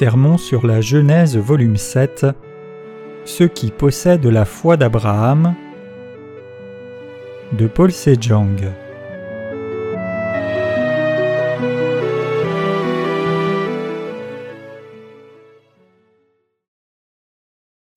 Sermon sur la Genèse volume 7 Ceux qui possèdent la foi d'Abraham de Paul Sejong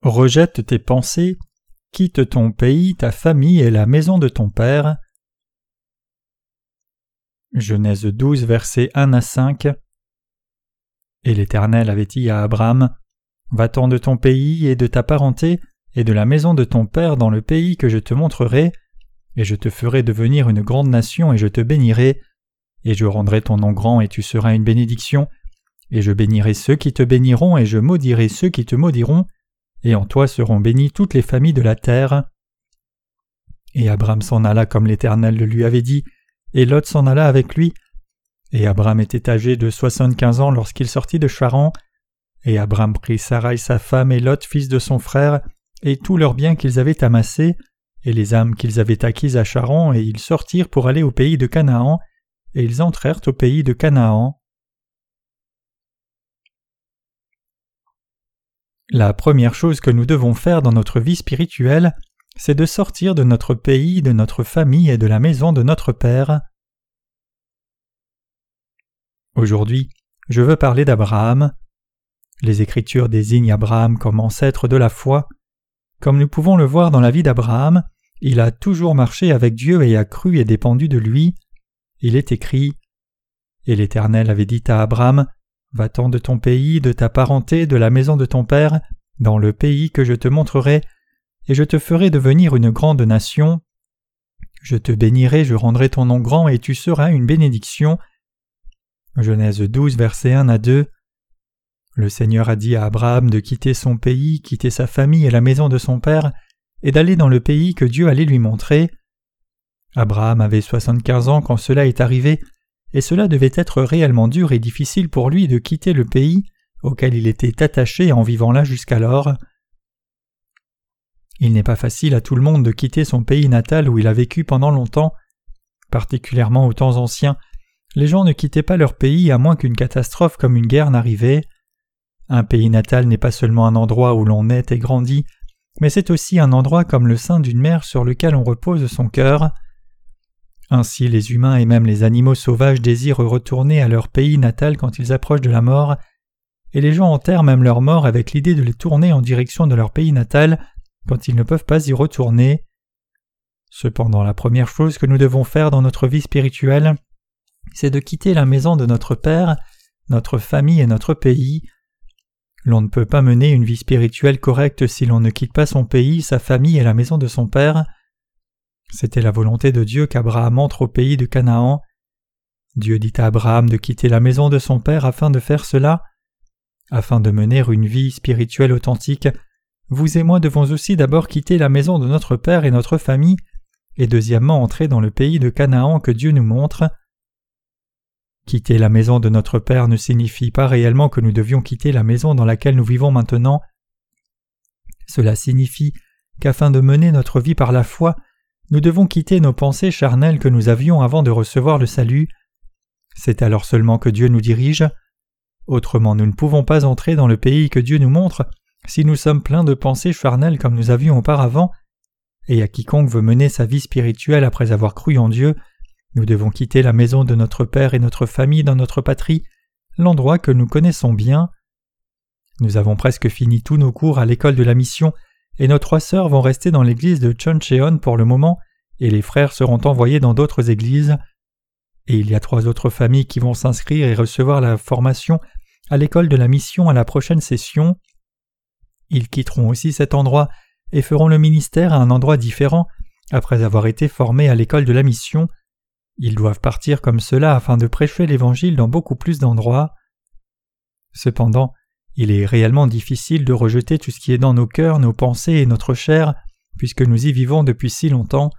Rejette tes pensées, quitte ton pays, ta famille et la maison de ton père. Genèse 12 versets 1 à 5 et l'Éternel avait dit à Abraham Va-t'en de ton pays et de ta parenté et de la maison de ton père dans le pays que je te montrerai, et je te ferai devenir une grande nation et je te bénirai, et je rendrai ton nom grand et tu seras une bénédiction, et je bénirai ceux qui te béniront et je maudirai ceux qui te maudiront, et en toi seront bénies toutes les familles de la terre. Et Abraham s'en alla comme l'Éternel le lui avait dit, et Lot s'en alla avec lui, et Abraham était âgé de soixante-quinze ans lorsqu'il sortit de Charan. Et Abraham prit Sarai sa femme et Lot fils de son frère, et tous leurs biens qu'ils avaient amassés, et les âmes qu'ils avaient acquises à Charan, et ils sortirent pour aller au pays de Canaan, et ils entrèrent au pays de Canaan. La première chose que nous devons faire dans notre vie spirituelle, c'est de sortir de notre pays, de notre famille et de la maison de notre Père. Aujourd'hui, je veux parler d'Abraham. Les Écritures désignent Abraham comme ancêtre de la foi. Comme nous pouvons le voir dans la vie d'Abraham, il a toujours marché avec Dieu et a cru et dépendu de lui. Il est écrit Et l'Éternel avait dit à Abraham Va-t'en de ton pays, de ta parenté, de la maison de ton père, dans le pays que je te montrerai, et je te ferai devenir une grande nation. Je te bénirai, je rendrai ton nom grand, et tu seras une bénédiction. Genèse 12, versets 1 à 2. Le Seigneur a dit à Abraham de quitter son pays, quitter sa famille et la maison de son père, et d'aller dans le pays que Dieu allait lui montrer. Abraham avait soixante-quinze ans quand cela est arrivé, et cela devait être réellement dur et difficile pour lui de quitter le pays auquel il était attaché en vivant là jusqu'alors. Il n'est pas facile à tout le monde de quitter son pays natal où il a vécu pendant longtemps, particulièrement aux temps anciens, les gens ne quittaient pas leur pays à moins qu'une catastrophe comme une guerre n'arrivait. Un pays natal n'est pas seulement un endroit où l'on naît et grandit, mais c'est aussi un endroit comme le sein d'une mère sur lequel on repose son cœur. Ainsi les humains et même les animaux sauvages désirent retourner à leur pays natal quand ils approchent de la mort, et les gens enterrent même leur mort avec l'idée de les tourner en direction de leur pays natal quand ils ne peuvent pas y retourner. Cependant la première chose que nous devons faire dans notre vie spirituelle, c'est de quitter la maison de notre Père, notre famille et notre pays. L'on ne peut pas mener une vie spirituelle correcte si l'on ne quitte pas son pays, sa famille et la maison de son Père. C'était la volonté de Dieu qu'Abraham entre au pays de Canaan. Dieu dit à Abraham de quitter la maison de son Père afin de faire cela. Afin de mener une vie spirituelle authentique, vous et moi devons aussi d'abord quitter la maison de notre Père et notre famille, et deuxièmement entrer dans le pays de Canaan que Dieu nous montre. Quitter la maison de notre Père ne signifie pas réellement que nous devions quitter la maison dans laquelle nous vivons maintenant. Cela signifie qu'afin de mener notre vie par la foi, nous devons quitter nos pensées charnelles que nous avions avant de recevoir le salut. C'est alors seulement que Dieu nous dirige. Autrement nous ne pouvons pas entrer dans le pays que Dieu nous montre si nous sommes pleins de pensées charnelles comme nous avions auparavant, et à quiconque veut mener sa vie spirituelle après avoir cru en Dieu, nous devons quitter la maison de notre Père et notre famille dans notre patrie, l'endroit que nous connaissons bien. Nous avons presque fini tous nos cours à l'école de la mission, et nos trois sœurs vont rester dans l'église de Choncheon pour le moment, et les frères seront envoyés dans d'autres églises. Et il y a trois autres familles qui vont s'inscrire et recevoir la formation à l'école de la mission à la prochaine session. Ils quitteront aussi cet endroit et feront le ministère à un endroit différent après avoir été formés à l'école de la mission. Ils doivent partir comme cela afin de prêcher l'Évangile dans beaucoup plus d'endroits. Cependant, il est réellement difficile de rejeter tout ce qui est dans nos cœurs, nos pensées et notre chair, puisque nous y vivons depuis si longtemps.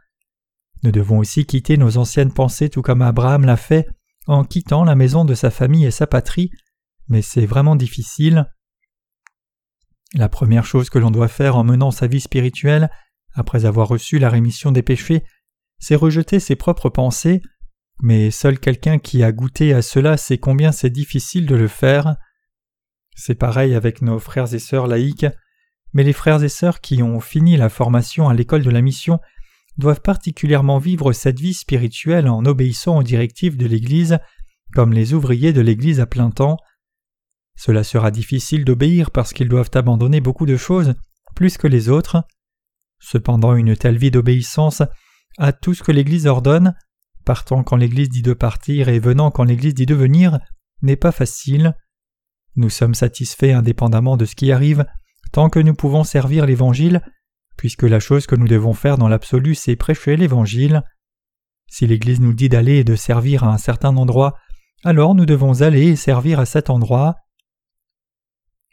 Nous devons aussi quitter nos anciennes pensées tout comme Abraham l'a fait en quittant la maison de sa famille et sa patrie, mais c'est vraiment difficile. La première chose que l'on doit faire en menant sa vie spirituelle, après avoir reçu la rémission des péchés, c'est rejeter ses propres pensées, mais seul quelqu'un qui a goûté à cela sait combien c'est difficile de le faire. C'est pareil avec nos frères et sœurs laïcs, mais les frères et sœurs qui ont fini la formation à l'école de la mission doivent particulièrement vivre cette vie spirituelle en obéissant aux directives de l'Église, comme les ouvriers de l'Église à plein temps. Cela sera difficile d'obéir parce qu'ils doivent abandonner beaucoup de choses, plus que les autres. Cependant, une telle vie d'obéissance à tout ce que l'Église ordonne, partant quand l'Église dit de partir et venant quand l'Église dit de venir, n'est pas facile. Nous sommes satisfaits indépendamment de ce qui arrive, tant que nous pouvons servir l'Évangile, puisque la chose que nous devons faire dans l'absolu, c'est prêcher l'Évangile. Si l'Église nous dit d'aller et de servir à un certain endroit, alors nous devons aller et servir à cet endroit.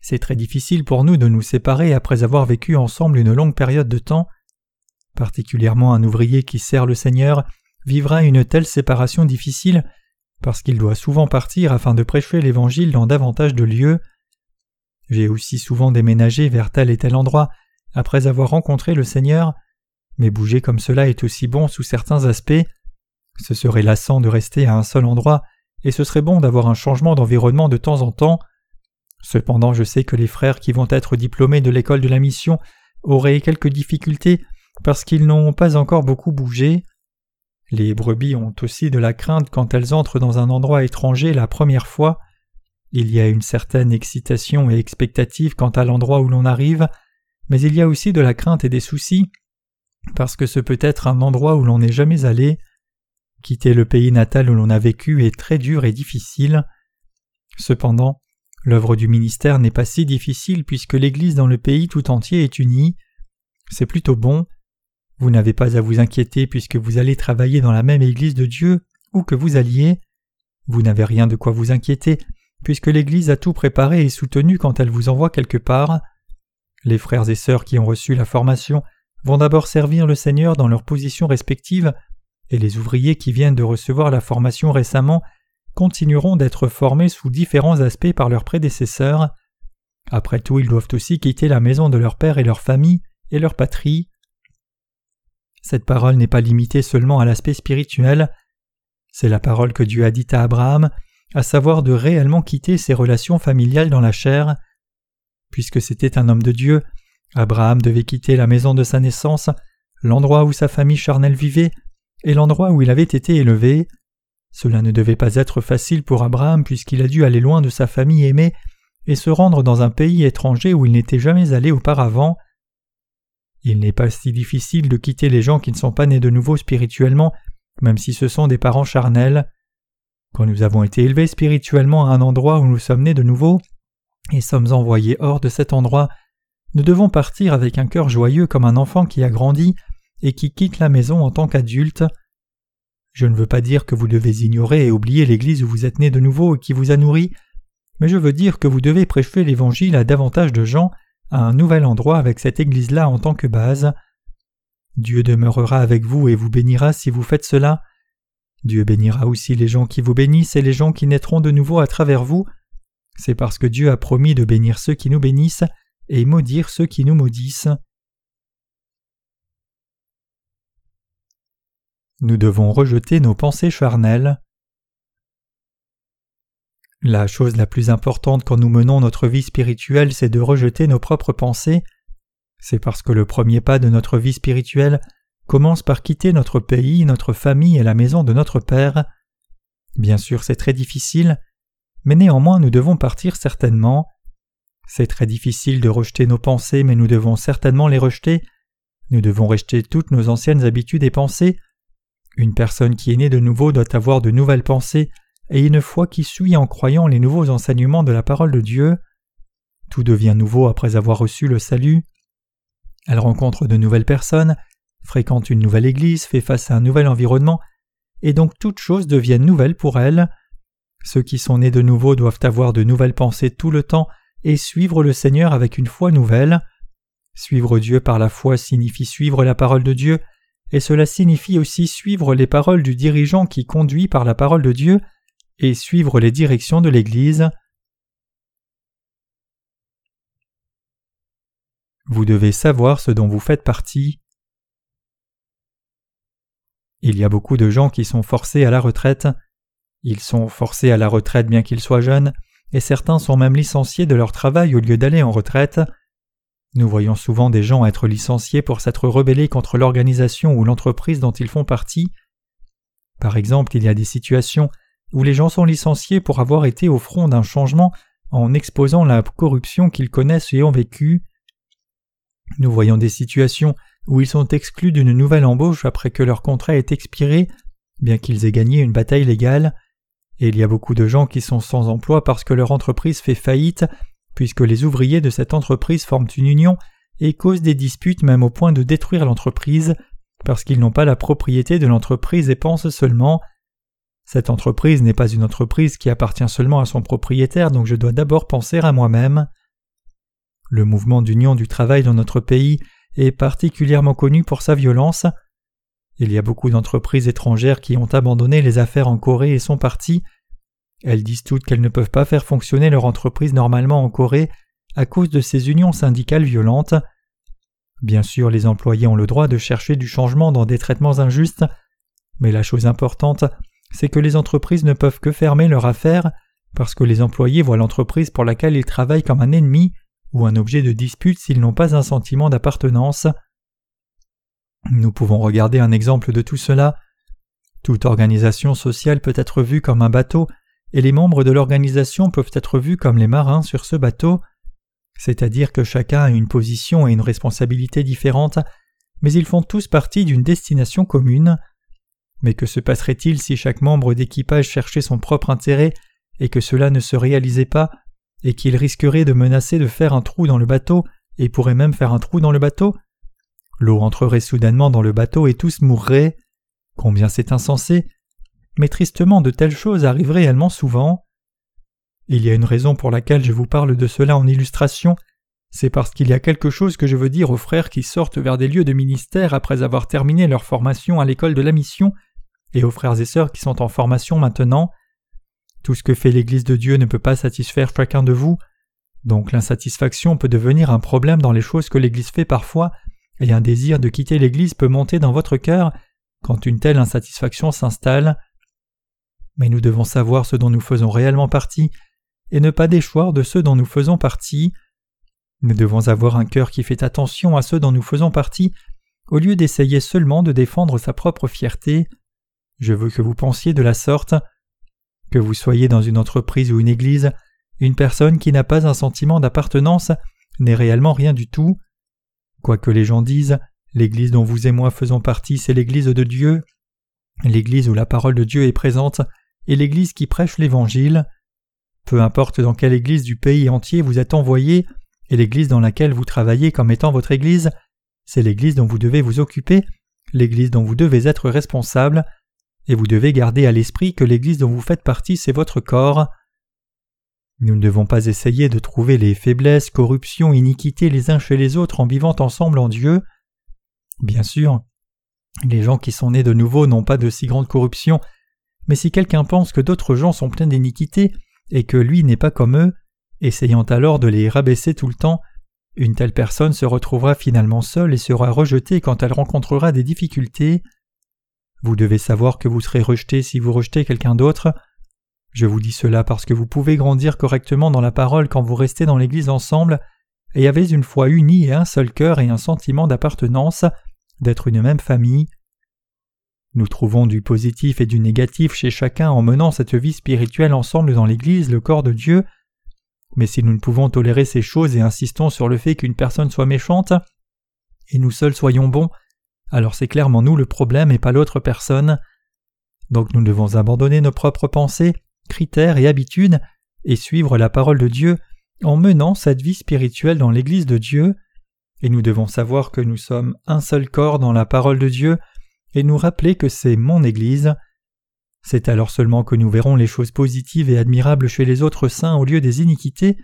C'est très difficile pour nous de nous séparer après avoir vécu ensemble une longue période de temps. Particulièrement un ouvrier qui sert le Seigneur vivra une telle séparation difficile parce qu'il doit souvent partir afin de prêcher l'Évangile dans davantage de lieux. J'ai aussi souvent déménagé vers tel et tel endroit après avoir rencontré le Seigneur, mais bouger comme cela est aussi bon sous certains aspects. Ce serait lassant de rester à un seul endroit, et ce serait bon d'avoir un changement d'environnement de temps en temps. Cependant, je sais que les frères qui vont être diplômés de l'école de la mission auraient quelques difficultés parce qu'ils n'ont pas encore beaucoup bougé. Les brebis ont aussi de la crainte quand elles entrent dans un endroit étranger la première fois. Il y a une certaine excitation et expectative quant à l'endroit où l'on arrive, mais il y a aussi de la crainte et des soucis, parce que ce peut être un endroit où l'on n'est jamais allé. Quitter le pays natal où l'on a vécu est très dur et difficile. Cependant, l'œuvre du ministère n'est pas si difficile puisque l'Église dans le pays tout entier est unie. C'est plutôt bon. Vous n'avez pas à vous inquiéter puisque vous allez travailler dans la même Église de Dieu où que vous alliez. Vous n'avez rien de quoi vous inquiéter puisque l'Église a tout préparé et soutenu quand elle vous envoie quelque part. Les frères et sœurs qui ont reçu la formation vont d'abord servir le Seigneur dans leurs positions respectives, et les ouvriers qui viennent de recevoir la formation récemment continueront d'être formés sous différents aspects par leurs prédécesseurs. Après tout, ils doivent aussi quitter la maison de leur père et leur famille et leur patrie. Cette parole n'est pas limitée seulement à l'aspect spirituel, c'est la parole que Dieu a dite à Abraham, à savoir de réellement quitter ses relations familiales dans la chair. Puisque c'était un homme de Dieu, Abraham devait quitter la maison de sa naissance, l'endroit où sa famille charnelle vivait, et l'endroit où il avait été élevé. Cela ne devait pas être facile pour Abraham puisqu'il a dû aller loin de sa famille aimée et se rendre dans un pays étranger où il n'était jamais allé auparavant. Il n'est pas si difficile de quitter les gens qui ne sont pas nés de nouveau spirituellement, même si ce sont des parents charnels. Quand nous avons été élevés spirituellement à un endroit où nous sommes nés de nouveau, et sommes envoyés hors de cet endroit, nous devons partir avec un cœur joyeux comme un enfant qui a grandi et qui quitte la maison en tant qu'adulte. Je ne veux pas dire que vous devez ignorer et oublier l'Église où vous êtes né de nouveau et qui vous a nourri, mais je veux dire que vous devez prêcher l'Évangile à davantage de gens à un nouvel endroit avec cette Église-là en tant que base. Dieu demeurera avec vous et vous bénira si vous faites cela. Dieu bénira aussi les gens qui vous bénissent et les gens qui naîtront de nouveau à travers vous. C'est parce que Dieu a promis de bénir ceux qui nous bénissent et maudire ceux qui nous maudissent. Nous devons rejeter nos pensées charnelles. La chose la plus importante quand nous menons notre vie spirituelle, c'est de rejeter nos propres pensées. C'est parce que le premier pas de notre vie spirituelle commence par quitter notre pays, notre famille et la maison de notre Père. Bien sûr, c'est très difficile, mais néanmoins nous devons partir certainement. C'est très difficile de rejeter nos pensées, mais nous devons certainement les rejeter. Nous devons rejeter toutes nos anciennes habitudes et pensées. Une personne qui est née de nouveau doit avoir de nouvelles pensées et une foi qui suit en croyant les nouveaux enseignements de la parole de Dieu. Tout devient nouveau après avoir reçu le salut. Elle rencontre de nouvelles personnes, fréquente une nouvelle église, fait face à un nouvel environnement, et donc toutes choses deviennent nouvelles pour elle. Ceux qui sont nés de nouveau doivent avoir de nouvelles pensées tout le temps et suivre le Seigneur avec une foi nouvelle. Suivre Dieu par la foi signifie suivre la parole de Dieu, et cela signifie aussi suivre les paroles du dirigeant qui conduit par la parole de Dieu et suivre les directions de l'Église. Vous devez savoir ce dont vous faites partie. Il y a beaucoup de gens qui sont forcés à la retraite. Ils sont forcés à la retraite bien qu'ils soient jeunes, et certains sont même licenciés de leur travail au lieu d'aller en retraite. Nous voyons souvent des gens être licenciés pour s'être rebellés contre l'organisation ou l'entreprise dont ils font partie. Par exemple, il y a des situations où les gens sont licenciés pour avoir été au front d'un changement en exposant la corruption qu'ils connaissent et ont vécue. Nous voyons des situations où ils sont exclus d'une nouvelle embauche après que leur contrat ait expiré, bien qu'ils aient gagné une bataille légale. Et il y a beaucoup de gens qui sont sans emploi parce que leur entreprise fait faillite, puisque les ouvriers de cette entreprise forment une union et causent des disputes même au point de détruire l'entreprise, parce qu'ils n'ont pas la propriété de l'entreprise et pensent seulement cette entreprise n'est pas une entreprise qui appartient seulement à son propriétaire, donc je dois d'abord penser à moi-même. Le mouvement d'union du travail dans notre pays est particulièrement connu pour sa violence. Il y a beaucoup d'entreprises étrangères qui ont abandonné les affaires en Corée et sont parties. Elles disent toutes qu'elles ne peuvent pas faire fonctionner leur entreprise normalement en Corée à cause de ces unions syndicales violentes. Bien sûr, les employés ont le droit de chercher du changement dans des traitements injustes, mais la chose importante c'est que les entreprises ne peuvent que fermer leur affaire parce que les employés voient l'entreprise pour laquelle ils travaillent comme un ennemi ou un objet de dispute s'ils n'ont pas un sentiment d'appartenance. Nous pouvons regarder un exemple de tout cela. Toute organisation sociale peut être vue comme un bateau, et les membres de l'organisation peuvent être vus comme les marins sur ce bateau, c'est-à-dire que chacun a une position et une responsabilité différentes, mais ils font tous partie d'une destination commune. Mais que se passerait-il si chaque membre d'équipage cherchait son propre intérêt et que cela ne se réalisait pas, et qu'il risquerait de menacer de faire un trou dans le bateau et pourrait même faire un trou dans le bateau? L'eau entrerait soudainement dans le bateau et tous mourraient. Combien c'est insensé Mais tristement, de telles choses arrivent réellement souvent. Il y a une raison pour laquelle je vous parle de cela en illustration, c'est parce qu'il y a quelque chose que je veux dire aux frères qui sortent vers des lieux de ministère après avoir terminé leur formation à l'école de la mission et aux frères et sœurs qui sont en formation maintenant. Tout ce que fait l'Église de Dieu ne peut pas satisfaire chacun de vous, donc l'insatisfaction peut devenir un problème dans les choses que l'Église fait parfois, et un désir de quitter l'Église peut monter dans votre cœur quand une telle insatisfaction s'installe. Mais nous devons savoir ce dont nous faisons réellement partie, et ne pas déchoir de ceux dont nous faisons partie. Nous devons avoir un cœur qui fait attention à ceux dont nous faisons partie, au lieu d'essayer seulement de défendre sa propre fierté. Je veux que vous pensiez de la sorte. Que vous soyez dans une entreprise ou une église, une personne qui n'a pas un sentiment d'appartenance n'est réellement rien du tout. Quoi que les gens disent, l'église dont vous et moi faisons partie, c'est l'église de Dieu, l'église où la parole de Dieu est présente, et l'église qui prêche l'Évangile. Peu importe dans quelle église du pays entier vous êtes envoyé, et l'église dans laquelle vous travaillez comme étant votre église, c'est l'église dont vous devez vous occuper, l'église dont vous devez être responsable, et vous devez garder à l'esprit que l'Église dont vous faites partie, c'est votre corps. Nous ne devons pas essayer de trouver les faiblesses, corruptions, iniquités les uns chez les autres en vivant ensemble en Dieu. Bien sûr, les gens qui sont nés de nouveau n'ont pas de si grande corruption, mais si quelqu'un pense que d'autres gens sont pleins d'iniquités et que lui n'est pas comme eux, essayant alors de les rabaisser tout le temps, une telle personne se retrouvera finalement seule et sera rejetée quand elle rencontrera des difficultés. Vous devez savoir que vous serez rejeté si vous rejetez quelqu'un d'autre. Je vous dis cela parce que vous pouvez grandir correctement dans la parole quand vous restez dans l'Église ensemble et avez une foi unie et un seul cœur et un sentiment d'appartenance, d'être une même famille. Nous trouvons du positif et du négatif chez chacun en menant cette vie spirituelle ensemble dans l'Église, le corps de Dieu. Mais si nous ne pouvons tolérer ces choses et insistons sur le fait qu'une personne soit méchante, et nous seuls soyons bons, alors c'est clairement nous le problème et pas l'autre personne. Donc nous devons abandonner nos propres pensées, critères et habitudes et suivre la parole de Dieu en menant cette vie spirituelle dans l'Église de Dieu, et nous devons savoir que nous sommes un seul corps dans la parole de Dieu, et nous rappeler que c'est mon Église. C'est alors seulement que nous verrons les choses positives et admirables chez les autres saints au lieu des iniquités,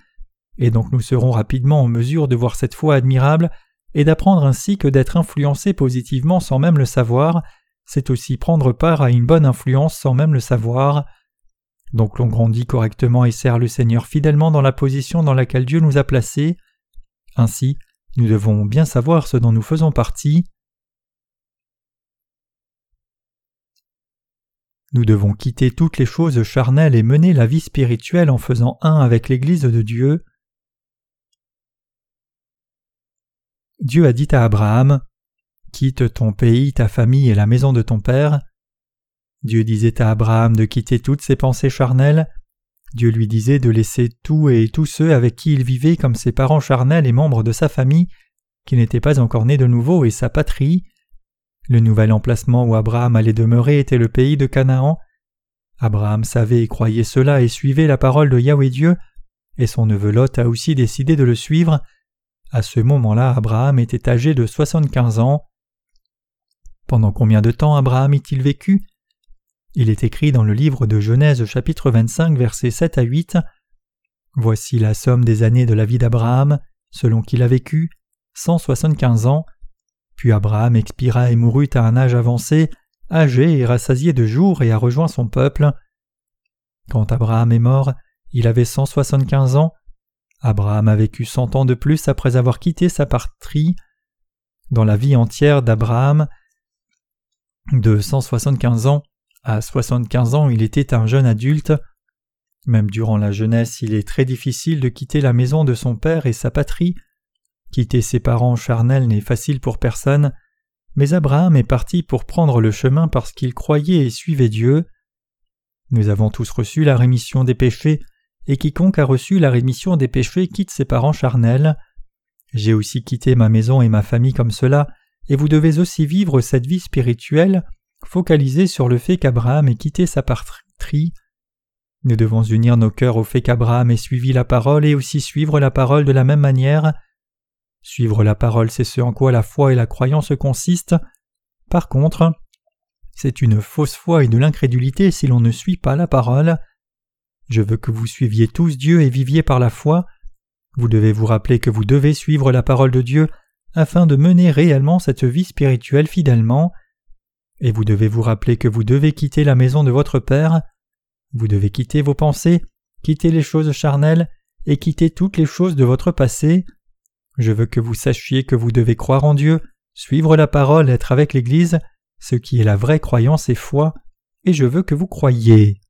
et donc nous serons rapidement en mesure de voir cette foi admirable et d'apprendre ainsi que d'être influencé positivement sans même le savoir, c'est aussi prendre part à une bonne influence sans même le savoir. Donc l'on grandit correctement et sert le Seigneur fidèlement dans la position dans laquelle Dieu nous a placés. Ainsi, nous devons bien savoir ce dont nous faisons partie. Nous devons quitter toutes les choses charnelles et mener la vie spirituelle en faisant un avec l'Église de Dieu. Dieu a dit à Abraham Quitte ton pays, ta famille et la maison de ton père. Dieu disait à Abraham de quitter toutes ses pensées charnelles. Dieu lui disait de laisser tout et tous ceux avec qui il vivait comme ses parents charnels et membres de sa famille, qui n'étaient pas encore nés de nouveau, et sa patrie. Le nouvel emplacement où Abraham allait demeurer était le pays de Canaan. Abraham savait et croyait cela et suivait la parole de Yahweh Dieu, et son neveu Lot a aussi décidé de le suivre. À ce moment-là, Abraham était âgé de soixante-quinze ans. Pendant combien de temps Abraham est-il vécu? Il est écrit dans le livre de Genèse chapitre 25 versets 7 à 8 Voici la somme des années de la vie d'Abraham, selon qu'il a vécu, cent soixante-quinze ans. Puis Abraham expira et mourut à un âge avancé, âgé et rassasié de jours et a rejoint son peuple. Quand Abraham est mort, il avait cent soixante-quinze ans. Abraham a vécu cent ans de plus après avoir quitté sa patrie. Dans la vie entière d'Abraham, de 175 ans à 75 ans, il était un jeune adulte. Même durant la jeunesse, il est très difficile de quitter la maison de son père et sa patrie. Quitter ses parents charnels n'est facile pour personne, mais Abraham est parti pour prendre le chemin parce qu'il croyait et suivait Dieu. Nous avons tous reçu la rémission des péchés, et quiconque a reçu la rémission des péchés quitte ses parents charnels. J'ai aussi quitté ma maison et ma famille comme cela, et vous devez aussi vivre cette vie spirituelle focalisée sur le fait qu'Abraham ait quitté sa patrie. Nous devons unir nos cœurs au fait qu'Abraham ait suivi la parole et aussi suivre la parole de la même manière. Suivre la parole, c'est ce en quoi la foi et la croyance consistent. Par contre, c'est une fausse foi et de l'incrédulité si l'on ne suit pas la parole. Je veux que vous suiviez tous Dieu et viviez par la foi. Vous devez vous rappeler que vous devez suivre la parole de Dieu afin de mener réellement cette vie spirituelle fidèlement. Et vous devez vous rappeler que vous devez quitter la maison de votre Père, vous devez quitter vos pensées, quitter les choses charnelles et quitter toutes les choses de votre passé. Je veux que vous sachiez que vous devez croire en Dieu, suivre la parole, être avec l'Église, ce qui est la vraie croyance et foi, et je veux que vous croyiez.